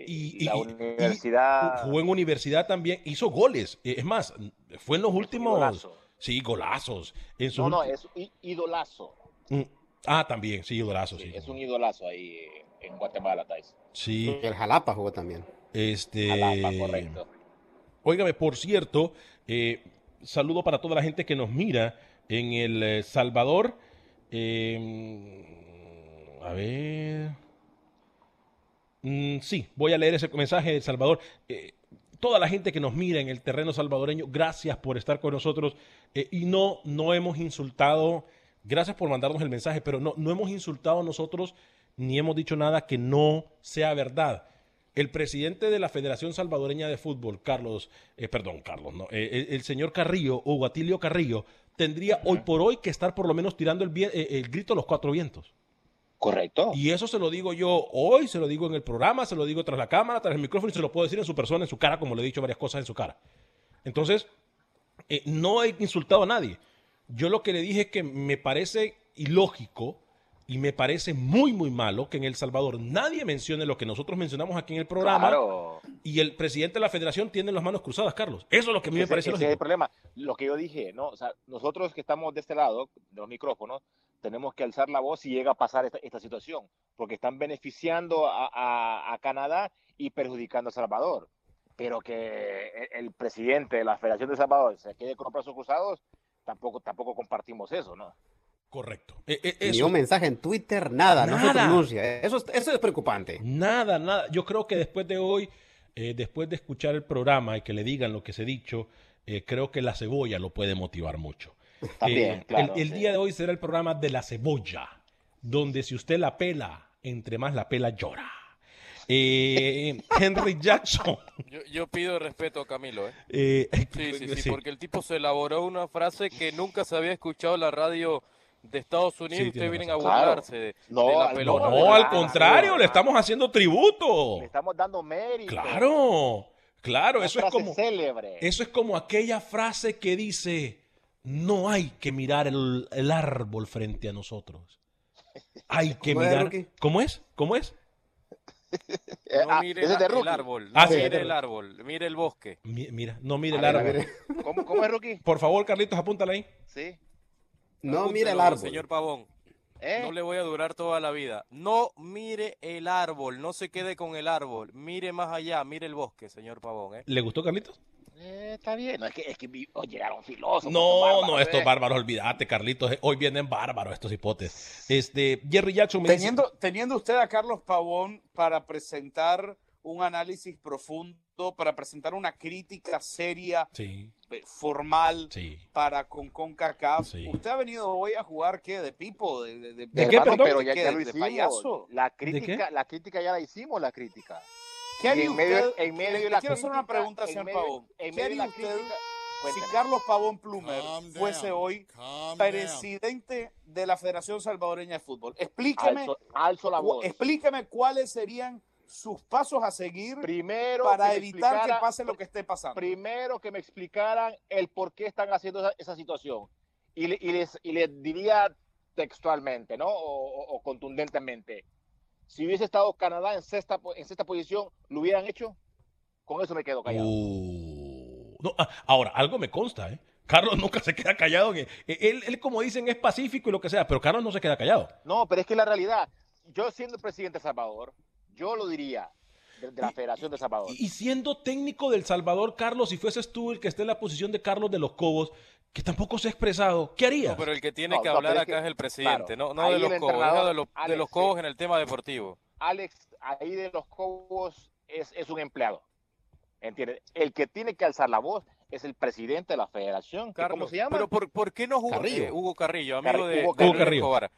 Y- y- la y- universidad. Jugó en universidad también, hizo goles. Eh, Es más, fue en los últimos... Golazo. Sí, golazos. En No, no, es idolazo. Mm. Ah, también, sí, golazos, sí. Es un idolazo ahí en Guatemala, Tyson. Sí, El Jalapa jugó también. este... Jalapa, correcto. Óigame, por cierto, eh, saludo para toda la gente que nos mira en El eh, Salvador. Eh, a ver. Mm, sí, voy a leer ese mensaje de El Salvador. Eh, toda la gente que nos mira en el terreno salvadoreño, gracias por estar con nosotros. Eh, y no, no hemos insultado, gracias por mandarnos el mensaje, pero no, no hemos insultado a nosotros ni hemos dicho nada que no sea verdad. El presidente de la Federación Salvadoreña de Fútbol, Carlos, perdón, Carlos, no, el, el señor Carrillo, Hugo Atilio Carrillo, tendría hoy por hoy que estar por lo menos tirando el, eh, el grito a los cuatro vientos. Correcto. Y eso se lo digo yo hoy, se lo digo en el programa, se lo digo tras la cámara, tras el micrófono y se lo puedo decir en su persona, en su cara, como le he dicho varias cosas en su cara. Entonces, eh, no he insultado a nadie. Yo lo que le dije es que me parece ilógico y me parece muy, muy malo que en El Salvador nadie mencione lo que nosotros mencionamos aquí en el programa Claro. y el presidente de la federación tiene las manos cruzadas, Carlos. Eso es lo que a mí me Ese- parece ese es el problema. Lo que yo dije, ¿no? O sea, nosotros que estamos de este lado, de los micrófonos, tenemos que alzar la voz si llega a pasar esta, esta situación, porque están beneficiando a, a- a Canadá y perjudicando a Salvador. Pero que el, el presidente de la Federación de Salvador se quede con los brazos cruzados, tampoco, tampoco compartimos eso, ¿no? Correcto. Eh, eh, Ni un mensaje en Twitter, nada, no se pronuncia. Eso, es- eso es preocupante. Nada, nada. Yo creo que después de hoy, eh, después de escuchar el programa y que le digan lo que se ha dicho, eh, creo que la cebolla lo puede motivar mucho. También, Eh, claro, el el sí. día de hoy será el programa de la cebolla, donde si usted la pela, entre más la pela llora. Eh, Henry Jackson. Yo, yo pido respeto a Camilo, ¿eh? eh, Sí, sí, sí, sí. porque el tipo se elaboró una frase que nunca se había escuchado en la radio de Estados Unidos Sí, y ustedes vienen a burlarse de, No, de la al- pelota. No, de al la contrario, le estamos haciendo tributo. Le estamos dando mérito. Claro, claro, Una eso es como célebre. eso es como aquella frase que dice no hay que mirar el, el árbol frente a nosotros. Hay que ¿Cómo es, mirar. ¿Cómo es? ¿Cómo es? Eh, No ah, mire el árbol, no Ah, sí. mire el árbol, mire el bosque. Mi- mira, no mire el árbol. ¿Cómo, ¿Cómo es, Rookie? Por favor, Carlitos, apúntale ahí. Sí. No mire el árbol. Señor Pavón, ¿Eh? no le voy a durar toda la vida. No mire el árbol, no se quede con el árbol. Mire más allá, mire el bosque, señor Pavón, ¿eh? ¿Le gustó, Carlitos? Eh, está bien. No, es que, es que oh, llegaron filósofos. No, bárbaros, no, estos eh. bárbaros, olvídate, Carlitos. eh, Hoy vienen bárbaros estos hipotes. Este, Jerry Jackson me dice- Teniendo, teniendo usted a Carlos Pavón para presentar un análisis profundo, para presentar una crítica seria, Sí, eh, formal sí. para con CONCACAF, Sí. usted ha venido hoy a jugar ¿qué? de pipo, de, de, de- ¿De qué, Hermano, perdón? pero ya, ¿Qué? ya lo ¿De payaso? La qué? crítica, la crítica ya la hicimos, la crítica. ¿Qué haría en medio, usted? en medio de la quiero hacer una pregunta, en señor medio- Pavón. En ¿Qué medio haría usted crítica. si Cuéntame. Carlos Pavón Plumer Calm fuese down. hoy presidente de la Federación Salvadoreña de Fútbol? Explíqueme, Alzo, alzo la voz. explíqueme cuáles serían sus pasos a seguir Primero para que evitar que pase lo que esté pasando. Primero que me explicaran el por qué están haciendo esa, esa situación. Y, le- y les, y les diría textualmente, ¿no? O, o- o contundentemente. Si hubiese estado Canadá en sexta, en sexta posición, ¿lo hubieran hecho? Con eso me quedo callado. Uh, no, ah, ahora, algo me consta, ¿eh? Carlos nunca se queda callado. que- eh, Él, él, como dicen, es pacífico y lo que sea, pero Carlos no se queda callado. No, pero es que la realidad, yo siendo presidente de Salvador, yo lo diría de, de la Federación de Salvador. Y, y siendo técnico del Salvador, Carlos, si fueses tú el que esté en la posición de Carlos de los Cobos, que tampoco se ha expresado, ¿qué harías? No, pero el que tiene No, que no, hablar es acá que, es el presidente, claro, no, no de los el cobos, de los, de Alex, los sí. cobos en el tema deportivo. Alex, ahí de los Cobos es, es un empleado. ¿Entiendes? El que tiene que alzar la voz es el presidente de la federación. que ¿Cómo Carlos, se llama? pero por, ¿por qué no jugamos? Carrillo. Hugo Carrillo, amigo de Hugo de Carrillo. Escobar.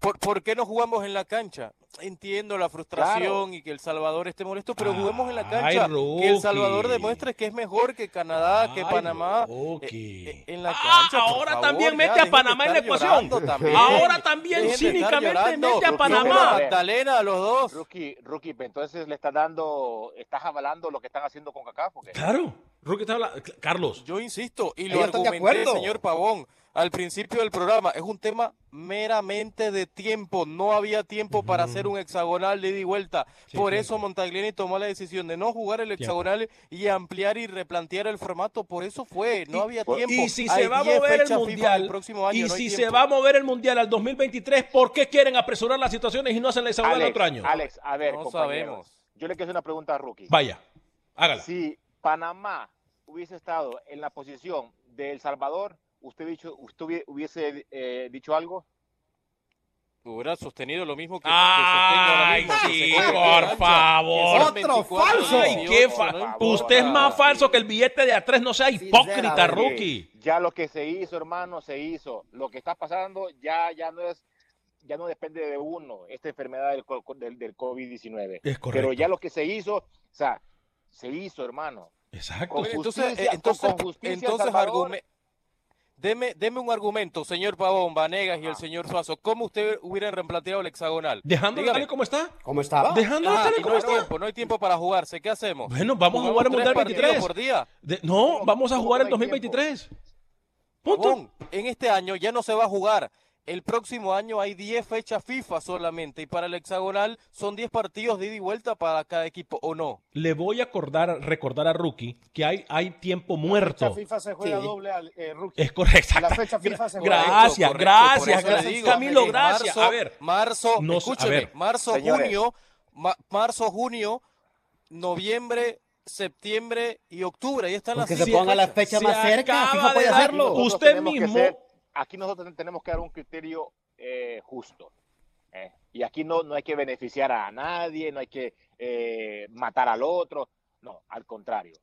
¿Por, por qué no jugamos en la cancha? entiendo la frustración y que El Salvador esté molesto, pero juguemos en la cancha. Ay, que El Salvador demuestre que es mejor que Canadá, que Ay, Panamá. Rookie. eh, eh, en la Ah, cancha, ahora favor, también ya, mete a Panamá en la ecuación. también. Ahora también Dejen cínicamente mete a Panamá. Magdalena, los dos. Rookie, rookie, entonces le estás dando, estás avalando lo que están haciendo con Kaká, porque Claro, Rookie está hablando. Carlos. Yo insisto, y lo argumenté, acuerdo. señor Pavón, al principio del programa, es un tema meramente de tiempo. No había tiempo para hacer un hexagonal de ida y vuelta. Sí, Por eso Montagliani tomó la decisión de no jugar el hexagonal y ampliar y replantear el formato. Por eso fue, no había tiempo. Y si Hay se va a 10 mover el mundial, el próximo año, y no si se va a mover el mundial al 2023, ¿por qué quieren apresurar las situaciones y no hacen la hexagonal el Alex, otro año? Alex, a ver, No sabemos. yo le quiero hacer una pregunta a Rookie. Vaya, hágala. Si Panamá hubiese estado en la posición de El Salvador, ¿usted, dicho, usted hubie- hubiese eh, dicho algo? Hubiera sostenido lo mismo que, que sostengo ahora Ay, mismo, sí, por favor. Otro 24, falso. Ay, 18, qué fa- no importa. Usted es más falso que el billete de a tres, no sea hipócrita, rookie. Ya lo que se hizo, hermano, se hizo. Lo que está pasando ya, ya no es, ya no depende de uno, esta enfermedad del, del, del COVID-19. Es correcto. Pero ya lo que se hizo, o sea, se hizo, hermano. Exacto. Con Entonces, justicia, eh, entonces, con justicia, entonces Salvador. Deme, deme un argumento, señor Pavón, Vanegas y el señor Suazo. ¿Cómo usted hubiera replanteado el hexagonal? Dejándolo Dígame. tal y como está. ¿Cómo estaba? Dejándolo Ah, tal y y no como hay está. tiempo, no hay tiempo para jugarse. ¿Qué hacemos? Bueno, vamos a ¿Jugamos jugar el Mundial partidos 23. por día? De- no, vamos a ¿Cómo jugar el no hay 2023. Punto. Pavón, en este año ya no se va a jugar. El próximo año hay 10 fechas FIFA solamente y para el hexagonal son 10 partidos de ida y vuelta para cada equipo, ¿o no? Le voy a acordar, recordar a Rookie que hay, hay tiempo La muerto. FIFA se juega Sí. doble al eh, rookie. Es correcto. La fecha FIFA se juega. Gracias, Correcto, gracias, gracias, digo, Camilo, gracias. Marzo, a ver, marzo, No escúcheme, ver. marzo, Señores. junio, ma- marzo, junio, noviembre, septiembre y octubre. Ahí están Pues las que se cinco ponga la fechas. fecha más cerca. acaba FIFA de puede hacerlo. Usted mismo- aquí nosotros tenemos que dar un criterio eh, justo. eh, Y aquí no, no hay que beneficiar a nadie, no hay que eh, matar al otro. No, al contrario.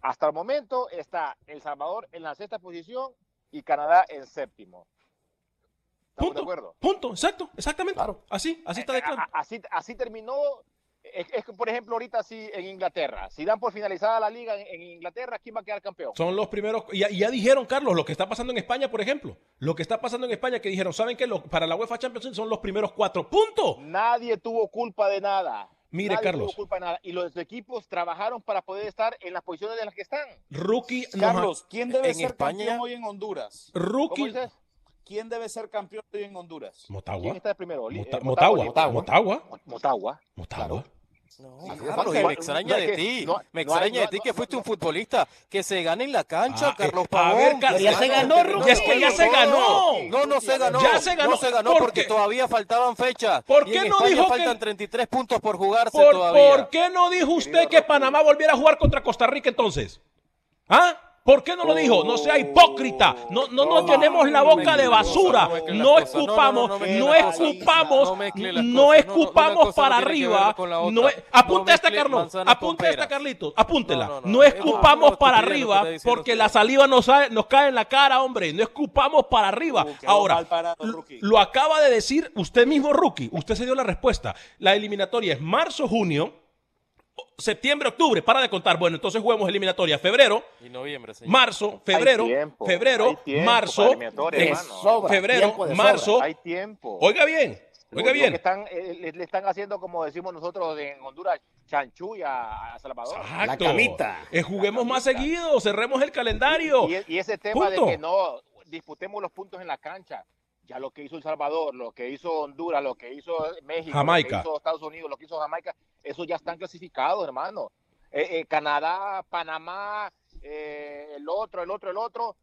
Hasta el momento está El Salvador en la sexta posición y Canadá en séptimo. ¿Estamos de punto, acuerdo? punto, exacto, exactamente. Claro. Así, así está de claro. Así, así terminó. Es, es que, por ejemplo, ahorita sí en Inglaterra. Si dan por finalizada la liga en, en Inglaterra, ¿quién va a quedar campeón? Son los primeros. Y ya, dijeron, Carlos, lo que está pasando en España, por ejemplo. Lo que está pasando en España, que dijeron, ¿saben qué? Lo- para la UEFA Champions League son los primeros cuatro. ¡Punto! Nadie tuvo culpa de nada. Mire, Nadie Carlos. tuvo culpa de nada. Y los equipos trabajaron para poder estar en las posiciones en las que están. Rookie. Carlos, ¿quién debe En ser España- campeón hoy en Honduras? ¿Cómo Rookie. dices? ¿Quién debe ser campeón hoy en Honduras? Motagua. ¿Quién está primero? Mota- eh, Motagua. Motagua. Motagua. Mo- Motagua. Motagua. No, Carlos, y No- me extraña de ti. no- me no extraña de ti que fuiste un futbolista que se gane en la cancha, Ah, Carlos eh, Pavón. ver, Carlos, ya se ganó, de Es que ya se ganó. No, no se ganó. Ya se ganó. No se ganó ¿Por porque qué? todavía faltaban fechas. ¿Por Y qué en no España dijo que- faltan 33 puntos por jugarse ¿Por, todavía. por qué no dijo usted que Panamá volviera a jugar contra Costa Rica entonces? ¿Ah? ¿Por qué no lo dijo? No sea hipócrita. No, no nos No, llenemos la boca de basura. no escupamos, no escupamos, No escupamos para arriba. No No esta, Carlos. Apunte esta. Carlitos. Apúntela. No, no, No no. Es escupamos para arriba porque la saliva nos, cae en la cara, hombre. No escupamos para arriba. Uh, Ahora, lo acaba de decir usted mismo, Rookie. Usted se dio la respuesta. La eliminatoria es marzo, junio, septiembre, octubre. Para de contar. Bueno, entonces juguemos eliminatoria. Febrero, Y noviembre, señor. marzo, febrero, Hay tiempo, febrero, hay tiempo para marzo, sobra, febrero, tiempo de marzo. sobra. Hay tiempo. Oiga bien, oiga bien. que están, eh, le, le están haciendo, como decimos nosotros en Honduras, chanchuy a, a Salvador. Exacto. La camita. Eh, juguemos La más seguido, cerremos el calendario. Y, y ese tema Punto. de que no disputemos los puntos en la cancha, ya lo que hizo El Salvador, lo que hizo Honduras, lo que hizo México, Jamaica. lo que hizo Estados Unidos, lo que hizo Jamaica, eso ya están clasificados, hermano. Eh, eh, Canadá, Panamá, eh, el otro, el otro, el otro.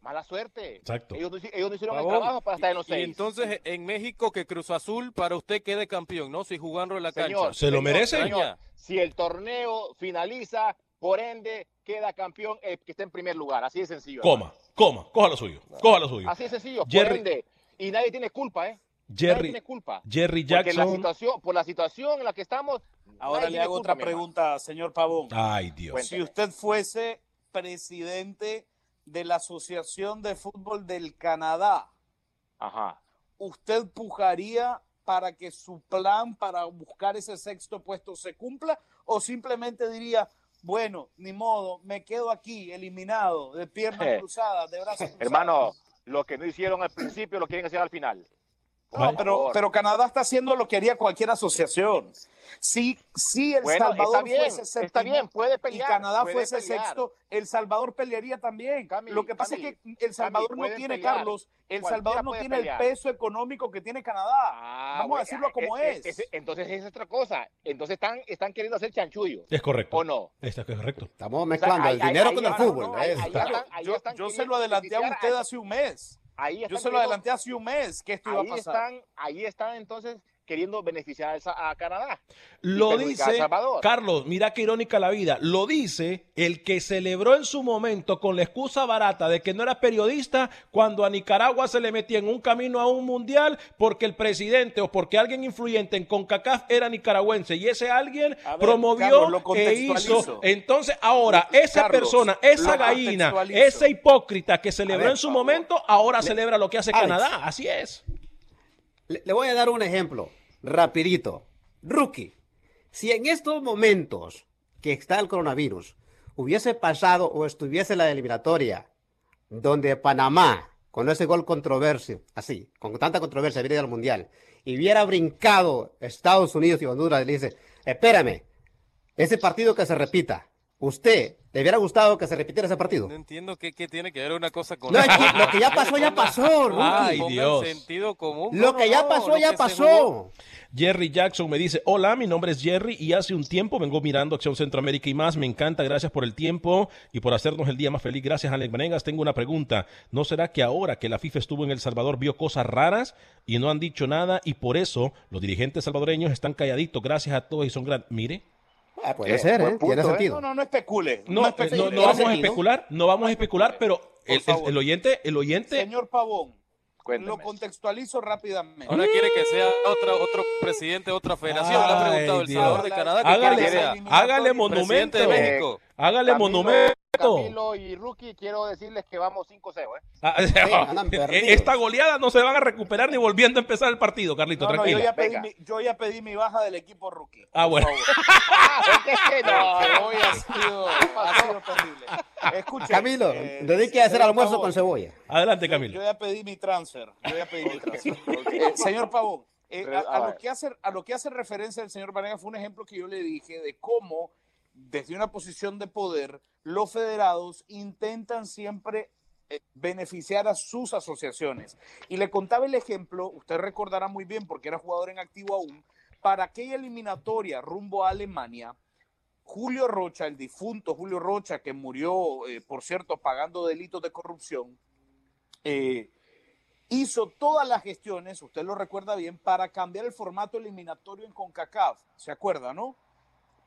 Mala suerte. Exacto. Ellos, ellos no hicieron el trabajo para estar en los y, y seis. entonces en México que Cruz Azul para usted quede campeón, ¿no? Si jugando en la Señor, cancha. ¿Se lo merece? señor, si el torneo finaliza, por ende, queda campeón el que está en primer lugar. Así de sencillo. Coma, coma, coja lo suyo, coja lo suyo. Así de sencillo. Jerry- Por ende. Y nadie tiene culpa, ¿eh? nadie Jerry, tiene culpa. Jerry Porque la Jackson. situación, por la situación en la que estamos. Ahora nadie le hago culpa, otra pregunta, señor Pavón. Ay, Dios. Cuente. Si usted fuese presidente de la Asociación de Fútbol del Canadá, Ajá. ¿usted pujaría para que su plan para buscar ese sexto puesto se cumpla? ¿O simplemente diría, bueno, ni modo, me quedo aquí eliminado, de piernas Eh. cruzadas, de brazos cruzados? Hermano, lo que no hicieron al principio lo quieren hacer al final. No, pero, pero Canadá está haciendo lo que haría cualquier asociación. Si, si El Bueno, Salvador está bien, fuese está séptimo bien, puede y pelear, Canadá puede fuese pelear. sexto, El Salvador pelearía también. lo que pasa Cami, es que El Salvador no tiene, pelear. Carlos, El Cualquiera Salvador no tiene pelear. el peso económico que tiene Canadá. Ah, Vamos a decirlo como eh, es. eh, ese- entonces es otra cosa. Entonces están, están queriendo hacer chanchullo. Es correcto. ¿O no? Está correcto. Estamos mezclando ahí- el ahí- dinero ahí con el fútbol. no, es- están- yo yo se lo adelanté a usted hace un mes. Ahí Yo se lo adelanté hace un mes que esto iba a ahí pasar. están, ahí están entonces queriendo beneficiar a, esa- a Canadá. Lo dice. Carlos, mira qué irónica la vida, lo dice el que celebró en su momento con la excusa barata de que no era periodista cuando a Nicaragua se le metía en un camino a un mundial porque el presidente o porque alguien influyente en CONCACAF era nicaragüense y ese alguien ver, promovió Carlos, lo e hizo. Entonces ahora esa Carlos, persona, esa gallina, ese hipócrita que celebró ver, en su momento, ahora Le- celebra lo que hace Alex. Canadá, así es. Le, le voy a dar un ejemplo, rapidito. Rookie, si en estos momentos que está el coronavirus hubiese pasado o estuviese la eliminatoria donde Panamá, con ese gol controversia, así, con tanta controversia, viene al Mundial, y hubiera brincado Estados Unidos y Honduras, y le dice, espérame, ese partido que se repita, ¿usted le hubiera gustado que se repitiera ese partido? No entiendo qué, qué tiene que ver una cosa con No, otra. lo que ya pasó, ya pasó, Rookie. Ay, Dios. sentido común. Lo que ya pasó, ya pasó. Jerry Jackson me dice, hola, mi nombre es Jerry y hace un tiempo vengo mirando Acción Centroamérica y más. Me encanta, gracias por el tiempo y por hacernos el día más feliz. Gracias, Alex Vanegas. Tengo una pregunta. ¿No será que ahora que la FIFA estuvo en El Salvador vio cosas raras y no han dicho nada y por eso los dirigentes salvadoreños están calladitos? Gracias a todos y son grandes. Mire, Ah, puede Eh, ser, ¿eh? Tiene punto, ¿eh? sentido. No, no, no especule. no, especule. no, no vamos a sentido. especular, no vamos a especular, pero el, el- el oyente, el oyente, Señor Pavón, Cuénteme. lo contextualizo rápidamente. Ahora quiere que sea otra, otro presidente de otra federación. Le ha Ay, preguntado el Dios. Salvador de Canadá que hágale, que hágale monumento, de México. hágale Camilo- monumento. Camilo y Rookie, quiero decirles que vamos 5-0, ¿eh? Ah. Esta goleada no se van a recuperar ni volviendo a empezar el partido, Carlito, No, no, yo, tranquilo. ya pedí Venga. mi, yo ya pedí mi baja del equipo rookie. Ah, bueno. favor. no, Hoy ha sido, ha sido terrible. Escuche, Camilo, eh, dedique a hacer almuerzo Pavón, con cebolla. Adelante, Camilo. yo ya pedí mi transfer. Yo ya pedí mi transfer. Eh, señor Pavón, eh, a, a lo que hace, a lo que hace referencia el señor Vanega fue un ejemplo que yo le dije de cómo, desde una posición de poder, los federados intentan siempre eh, beneficiar a sus asociaciones. Y le contaba el ejemplo, usted recordará muy bien porque era jugador en activo aún, para aquella eliminatoria rumbo a Alemania, Julio Rocha, el difunto Julio Rocha, que murió, eh, por cierto, pagando delitos de corrupción, eh, hizo todas las gestiones, usted lo recuerda bien, para cambiar el formato eliminatorio en CONCACAF. ¿Se acuerda, no?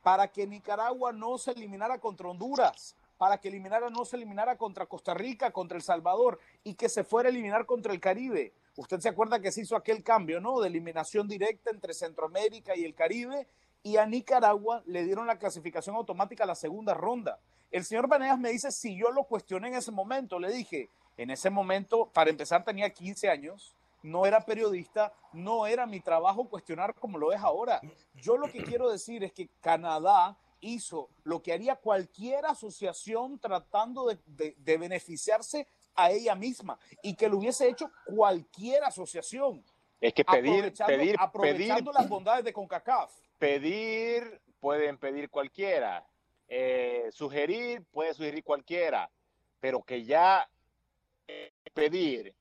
Para que Nicaragua no se eliminara contra Honduras, para que eliminara, no se eliminara contra Costa Rica, contra El Salvador y que se fuera a eliminar contra el Caribe. Usted se acuerda que se hizo aquel cambio, ¿no? De eliminación directa entre Centroamérica y el Caribe y a Nicaragua le dieron la clasificación automática a la segunda ronda. El señor Vanegas me dice si yo lo cuestioné en ese momento. Le dije, en ese momento, para empezar, tenía 15 años, no era periodista, no era mi trabajo cuestionar como lo es ahora. Yo lo que quiero decir es que Canadá hizo lo que haría cualquier asociación tratando de, de- de beneficiarse a ella misma y que lo hubiese hecho cualquier asociación. Es que pedir, aprovechando, pedir, pedir, aprovechando las bondades de CONCACAF. pedir, pueden pedir cualquiera. Eh, sugerir, puede sugerir cualquiera. Pero que ya eh, pedir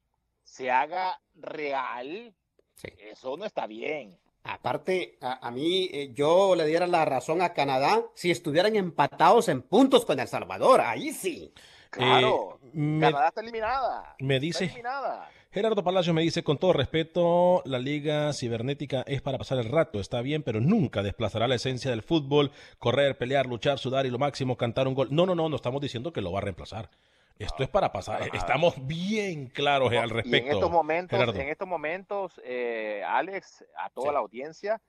se haga real, Sí. eso no está bien. Aparte, a, a mí, eh, yo le diera la razón a Canadá si estuvieran empatados en puntos con El Salvador. Ahí sí. Claro, Eh, me- Canadá está eliminada. me está dice- eliminada. Gerardo Palacio me dice, con todo respeto, la liga cibernética es para pasar el rato, está bien, pero nunca desplazará la esencia del fútbol, correr, pelear, luchar, sudar y lo máximo, cantar un gol. No, no, no, no estamos diciendo que lo va a reemplazar. Esto es para pasar. Estamos bien claros al Y respecto. en estos momentos, Gerardo. en estos momentos, eh, Alex, a toda Sí. la audiencia,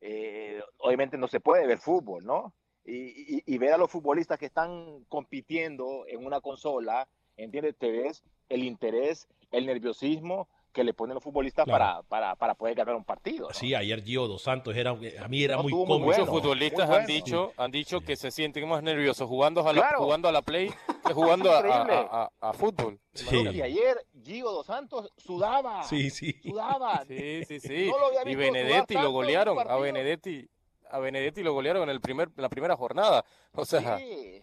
eh, obviamente no se puede ver fútbol, ¿no? Y, y- y ver a los futbolistas que están compitiendo en una consola, ¿entiendes? Te ves el interés, el nerviosismo que le ponen los futbolistas Claro. para, para, para poder ganar un partido. ¿no? Sí, ayer Gio Dos Santos era, a mí era No, muy bueno. Muchos futbolistas han dicho, han dicho que se sienten más nerviosos jugando a la, Claro. jugando a la play que jugando a, a- a- a fútbol. Sí. Y ayer Gio Dos Santos sudaba. Sí, sí. Sudaba. Sí, sí, sí. No y Benedetti lo golearon. A. Benedetti, a Benedetti lo golearon en el primer, en la primera jornada. O sea, Sí.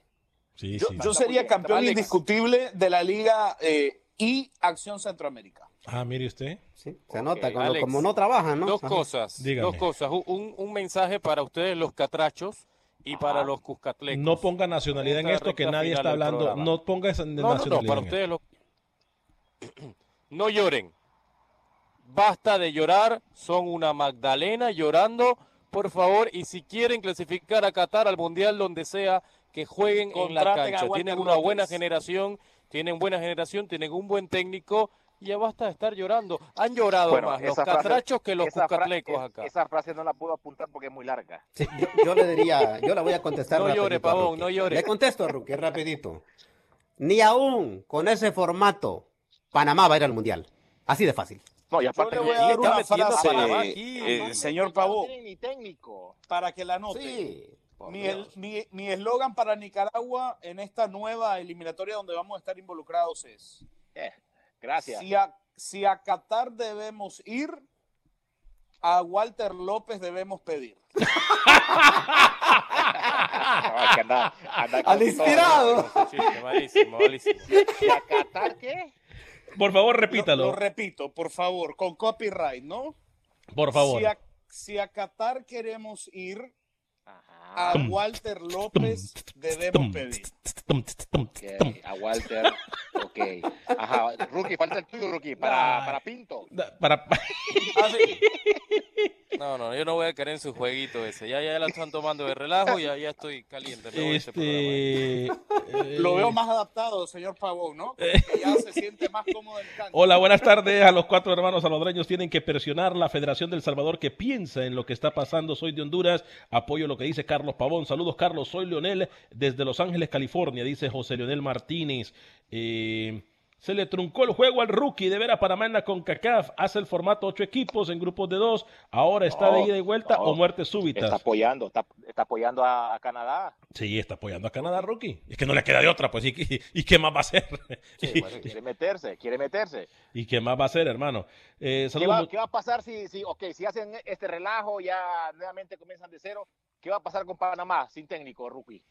Sí, Yo, sí. yo sería campeón Alex. indiscutible de la Liga eh, y Acción Centroamérica. Ah, mire usted. Sí, se nota cuando, Alex, como no trabajan, ¿no? dos Ajá. cosas. Dígame. Dos cosas. Un, un mensaje para ustedes, los catrachos, y para los cuscatlecos. No ponga nacionalidad en esto, que nadie está hablando. No ponga esa de No, no, no, nacionalidad. para ustedes los... No lloren. Basta de llorar, son una Magdalena llorando, por favor, y si quieren clasificar a Qatar al Mundial donde sea, que jueguen en la cancha. Tienen una buena generación, tienen buena generación, tienen un buen técnico, y ya basta de estar llorando. Han llorado Bueno, más los frase- catrachos que los esa fra- es- acá. Esa frase no la puedo apuntar porque es muy larga. Sí, yo, yo le diría, yo la voy a contestar No llore, Pavón, no llore. Le contesto a Rookie, rapidito. Ni aún con ese formato, Panamá va a ir al Mundial. Así de fácil. No, y Yo aparte le voy a ¿quién dar está una frase, Panamá aquí? eh, señor Pavón, tienen ni técnico. para que la anote. Sí. Mi el- Mi mi eslogan para Nicaragua en esta nueva eliminatoria donde vamos a estar involucrados es: Eh, gracias. si a, si a Qatar debemos ir, a Walter López debemos pedir. No, es que anda- anda Al todo. inspirado. Chiste, malísimo, malísimo. ¿Y a Qatar qué? Por favor, Lo, repítalo. lo repito, por favor, con copyright, ¿no? Por favor. Si a, si a Qatar queremos ir. A Walter López debemos pedir. Ok, a Walter. Ok. Ajá. Rookie, falta el tuyo, Rookie. Para, para Pinto. Da- Para... Ah, sí. No, no, yo no voy a caer en su jueguito ese. Ya, ya la están tomando de relajo, ya, ya estoy caliente. me voy de este programa. Este. Lo eh, veo más adaptado, señor Pavón, ¿no? Ya se siente más cómodo en el cancha. Hola, buenas tardes. A los cuatro hermanos salvadoreños tienen que presionar la Federación del Salvador que piensa en lo que está pasando. Soy de Honduras. Apoyo lo que dice Carlos Pavón. Saludos, Carlos. Soy Leonel desde Los Ángeles, California, dice José Leonel Martínez. Eh, se le truncó el juego al rookie de ver a Panamá en la CONCACAF. Hace el formato ocho equipos en grupos de dos. Ahora está de ida y vuelta no. o muertes Está súbitas. apoyando, está, está apoyando a, a Canadá. Sí, está apoyando a Canadá, rookie. Es que no le queda de otra, pues. ¿Y, qué- y qué más va a hacer? Sí, pues, Quiere meterse, quiere meterse. ¿Y qué más va a hacer, hermano? Eh, ¿Qué va, qué va a pasar si, si, okay, si hacen este relajo, ya nuevamente comienzan de cero? ¿Qué va a pasar con Panamá sin técnico, Rookie?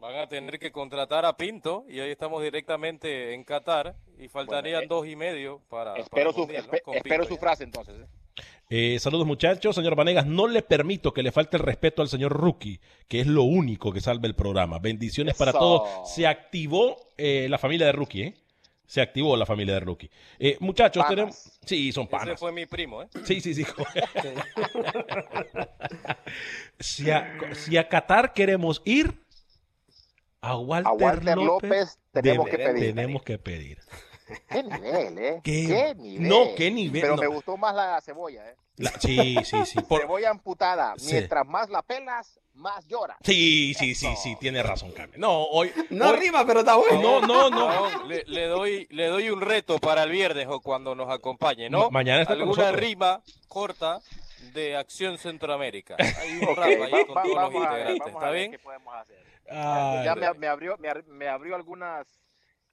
Van a tener que contratar a Pinto y hoy estamos directamente en Qatar y faltarían Bueno, eh, dos y medio para. para Espero, su, espero Pinto su frase entonces. ¿eh? Eh, saludos muchachos, señor Vanegas, no le permito que le falte el respeto al señor Rookie, que es lo único que salve el programa. Bendiciones para todos. Se activó eh, la familia de Rookie, ¿eh? Se activó la familia de Rookie. Eh, muchachos, Panas. tenemos... Sí, son Ese panas. fue mi primo, ¿eh? Sí, sí, sí. si, a, si a Qatar queremos ir, a Walter, A Walter López tenemos que pedir. Tenemos que pedir. ¿Qué nivel, eh? ¿Qué? ¿Qué, nivel? No, qué nivel, Pero no. me gustó más la cebolla, ¿eh? La- sí, sí, sí. Por- Cebolla amputada. Sí. Mientras más la pelas, más llora. Sí, sí, sí, sí, tiene razón, Carmen. No, hoy. No hoy- rima, pero está bueno. No, no, no. Le, le doy, le doy un reto para el viernes o cuando nos acompañe, ¿no? Ma- mañana está Alguna rima corta de Acción Centroamérica. Hay un Ok, rap ahí va- con va- todos los vamos a ver, integrantes, a ¿está ver bien? qué podemos hacer. Ay, ya me, me abrió, me, me abrió algunas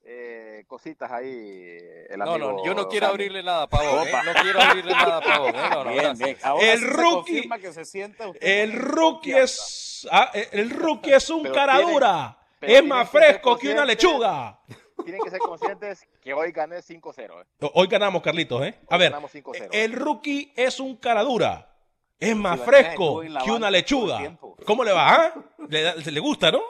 eh, cositas ahí el No, amigo no, yo no quiero Jaime. abrirle nada a Pavón, ¿eh? No quiero abrirle nada a Pavón, ¿eh? No, no, Bien, bien. El se rookie- que se siente usted El rookie es. ah, el rookie es un Pero cara tienen- dura. pero Es más que fresco que una conscientes. lechuga. Tienen que ser conscientes que hoy gané 5-0. ¿eh? Hoy ganamos, Carlitos, ¿eh? A Hoy ver, ganamos 5-0. el rookie es un cara dura. Es más fresco que una lechuga. ¿Cómo le va? ah? ¿Le, gusta, no?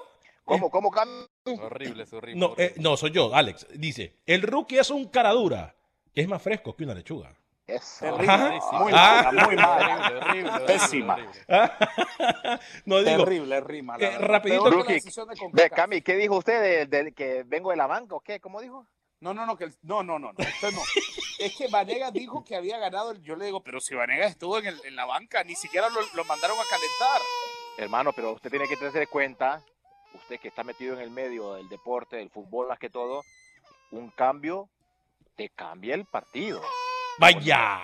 ¿Cómo, cómo cambia? Horrible su ritmo. No, eh, no, soy yo, Alex. Dice, el rookie es un cara dura. Es más fresco que una lechuga. Eso. Terrible, muy Ah. mala, muy mala. Horrible, horrible, horrible, Pésima. horrible. no digo, Terrible rima. eh, rapidito, Rookie, de. Cami, ¿qué dijo usted de, de que vengo de la banca o qué? ¿Cómo dijo? No, no, no, que el- no, no, no, no, usted no. Es que Vanegas dijo que había ganado. el- Yo le digo, pero si Vanegas estuvo en, el- en la banca, ni siquiera lo, lo mandaron a calentar. Hermano, pero usted tiene que tener cuenta, usted que está metido en el medio del deporte, del fútbol más que todo, un cambio te cambia el partido. Vaya.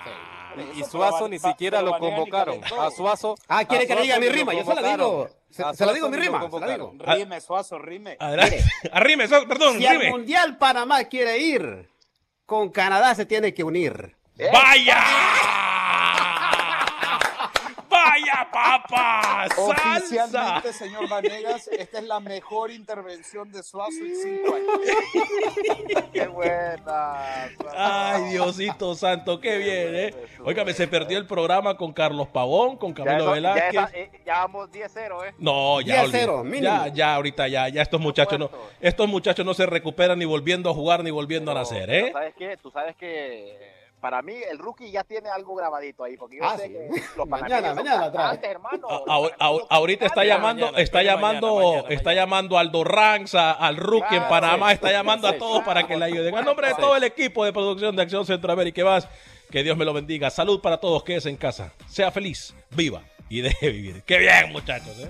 Y, y Suazo ni siquiera lo convocaron. A Suazo. Ah, quiere que le diga mi rima, yo se la digo. Se, se la digo Suazo mi rima, se la digo. convocaron. Rime, Suazo, rime. Adelante. Arrime, so- perdón, Si al rime. Mundial Panamá quiere ir, con Canadá se tiene que unir. ¡Vaya! ¡Vaya! ¡Salsa! Oficialmente, señor Vanegas, esta es la mejor intervención de Suazo en cinco años. ¡Qué buena! Ay, Diosito santo, qué bien, ¿eh? Óigame, se perdió el programa con Carlos Pavón, con Ya, Camilo ya, Velázquez. esa- eh, ya vamos 10-0, ¿eh? No, ya, 10-0, olvi- mínimo. ya, ya, ahorita ya, ya estos muchachos no, estos muchachos no se recuperan ni volviendo a jugar ni volviendo a nacer, Pero ¿eh? ¿Sabes qué? Tú sabes que para mí el rookie ya tiene algo grabadito ahí, porque yo Ah, sé sí. que los Mañana, mañana trae. hermano. A- a- a- ahorita está llamando, mañana, está llamando, mañana, está llamando Aldo Ranks, a- al rookie en Panamá, sí, está llamando sí, a todos para que le ayuden. A nombre de todo el equipo de producción de Acción Centroamérica y más, que Dios me lo bendiga. Salud para todos, quédese en casa. Sea feliz, viva y deje vivir. Qué bien, muchachos, ¿eh?